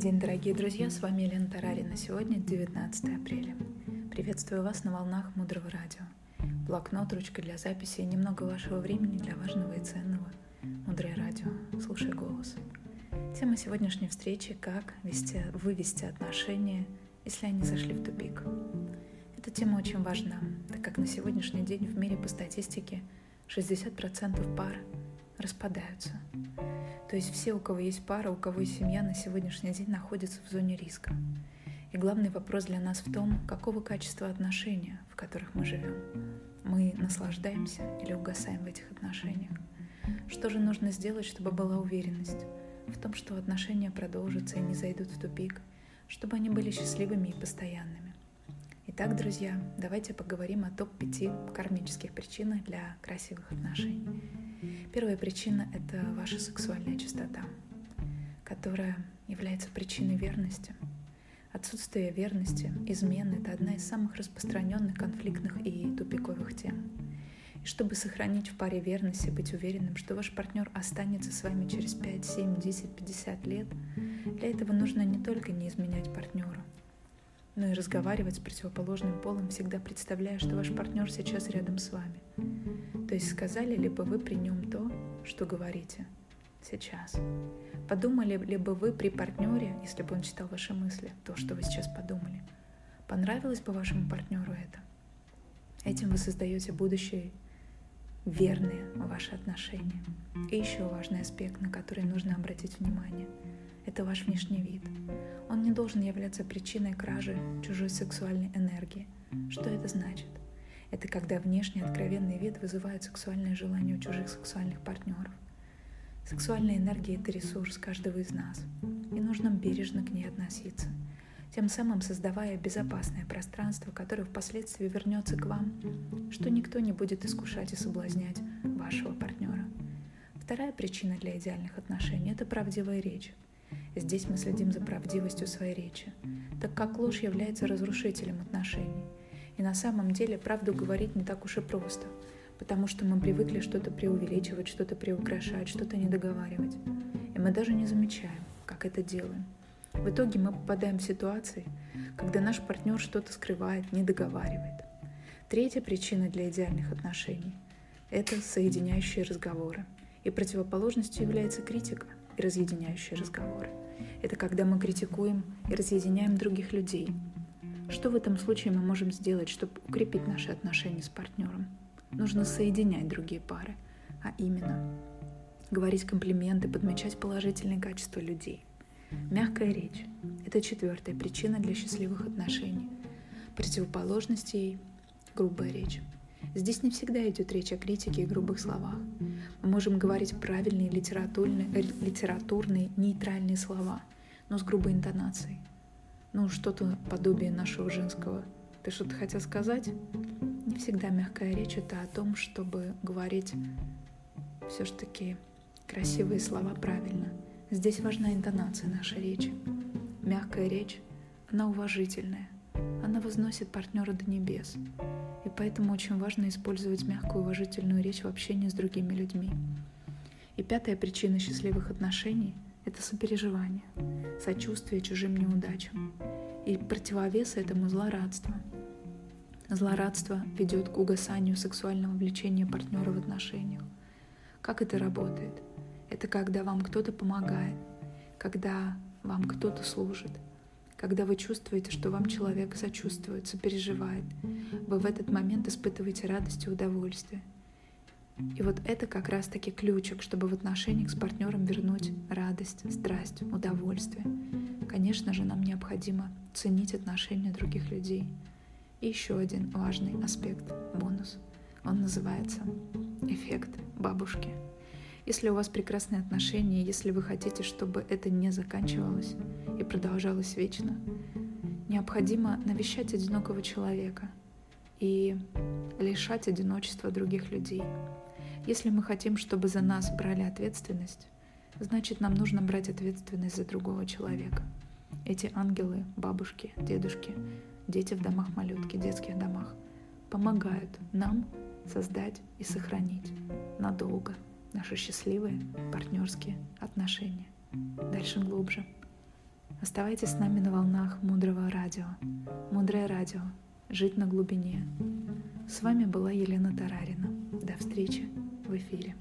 день, дорогие друзья! С вами Елена Тарарина. Сегодня 19 апреля. Приветствую вас на волнах Мудрого Радио. Блокнот, ручка для записи и немного вашего времени для важного и ценного. Мудрое Радио. Слушай голос. Тема сегодняшней встречи – как вести, вывести отношения, если они зашли в тупик. Эта тема очень важна, так как на сегодняшний день в мире по статистике 60% пар распадаются – то есть все, у кого есть пара, у кого есть семья, на сегодняшний день находятся в зоне риска. И главный вопрос для нас в том, какого качества отношения, в которых мы живем. Мы наслаждаемся или угасаем в этих отношениях? Что же нужно сделать, чтобы была уверенность в том, что отношения продолжатся и не зайдут в тупик, чтобы они были счастливыми и постоянными? Итак, друзья, давайте поговорим о топ-5 кармических причинах для красивых отношений. Первая причина — это ваша сексуальная чистота, которая является причиной верности. Отсутствие верности, измены — это одна из самых распространенных конфликтных и тупиковых тем. И чтобы сохранить в паре верность и быть уверенным, что ваш партнер останется с вами через 5, 7, 10, 50 лет, для этого нужно не только не изменять партнеру, но и разговаривать с противоположным полом, всегда представляя, что ваш партнер сейчас рядом с вами. То есть сказали ли бы вы при нем то, что говорите сейчас? Подумали ли бы вы при партнере, если бы он читал ваши мысли, то, что вы сейчас подумали? Понравилось бы вашему партнеру это? Этим вы создаете будущее верные ваши отношения. И еще важный аспект, на который нужно обратить внимание – это ваш внешний вид. Он не должен являться причиной кражи чужой сексуальной энергии. Что это значит? Это когда внешний откровенный вид вызывает сексуальное желание у чужих сексуальных партнеров. Сексуальная энергия – это ресурс каждого из нас, и нужно бережно к ней относиться, тем самым создавая безопасное пространство, которое впоследствии вернется к вам, что никто не будет искушать и соблазнять вашего партнера. Вторая причина для идеальных отношений – это правдивая речь. Здесь мы следим за правдивостью своей речи, так как ложь является разрушителем отношений. И на самом деле правду говорить не так уж и просто, потому что мы привыкли что-то преувеличивать, что-то приукрашать, что-то недоговаривать. И мы даже не замечаем, как это делаем. В итоге мы попадаем в ситуации, когда наш партнер что-то скрывает, не договаривает. Третья причина для идеальных отношений – это соединяющие разговоры. И противоположностью является критика – и разъединяющие разговоры. Это когда мы критикуем и разъединяем других людей. Что в этом случае мы можем сделать, чтобы укрепить наши отношения с партнером? Нужно соединять другие пары, а именно говорить комплименты, подмечать положительные качества людей. Мягкая речь – это четвертая причина для счастливых отношений. Противоположность ей – грубая речь. Здесь не всегда идет речь о критике и грубых словах. Мы можем говорить правильные литературные, литературные нейтральные слова, но с грубой интонацией. Ну, что-то подобие нашего женского. Ты что-то хотел сказать? Не всегда мягкая речь — это о том, чтобы говорить все-таки красивые слова правильно. Здесь важна интонация нашей речи. Мягкая речь, она уважительная, она возносит партнера до небес и поэтому очень важно использовать мягкую уважительную речь в общении с другими людьми. И пятая причина счастливых отношений – это сопереживание, сочувствие чужим неудачам. И противовес этому – злорадство. Злорадство ведет к угасанию сексуального влечения партнера в отношениях. Как это работает? Это когда вам кто-то помогает, когда вам кто-то служит – когда вы чувствуете, что вам человек сочувствует, сопереживает, вы в этот момент испытываете радость и удовольствие. И вот это как раз-таки ключик, чтобы в отношениях с партнером вернуть радость, страсть, удовольствие. Конечно же, нам необходимо ценить отношения других людей. И еще один важный аспект, бонус. Он называется эффект бабушки. Если у вас прекрасные отношения, если вы хотите, чтобы это не заканчивалось и продолжалось вечно, необходимо навещать одинокого человека и лишать одиночества других людей. Если мы хотим, чтобы за нас брали ответственность, значит нам нужно брать ответственность за другого человека. Эти ангелы, бабушки, дедушки, дети в домах малютки, детских домах помогают нам создать и сохранить надолго наши счастливые партнерские отношения. Дальше глубже. Оставайтесь с нами на волнах Мудрого Радио. Мудрое Радио. Жить на глубине. С вами была Елена Тарарина. До встречи в эфире.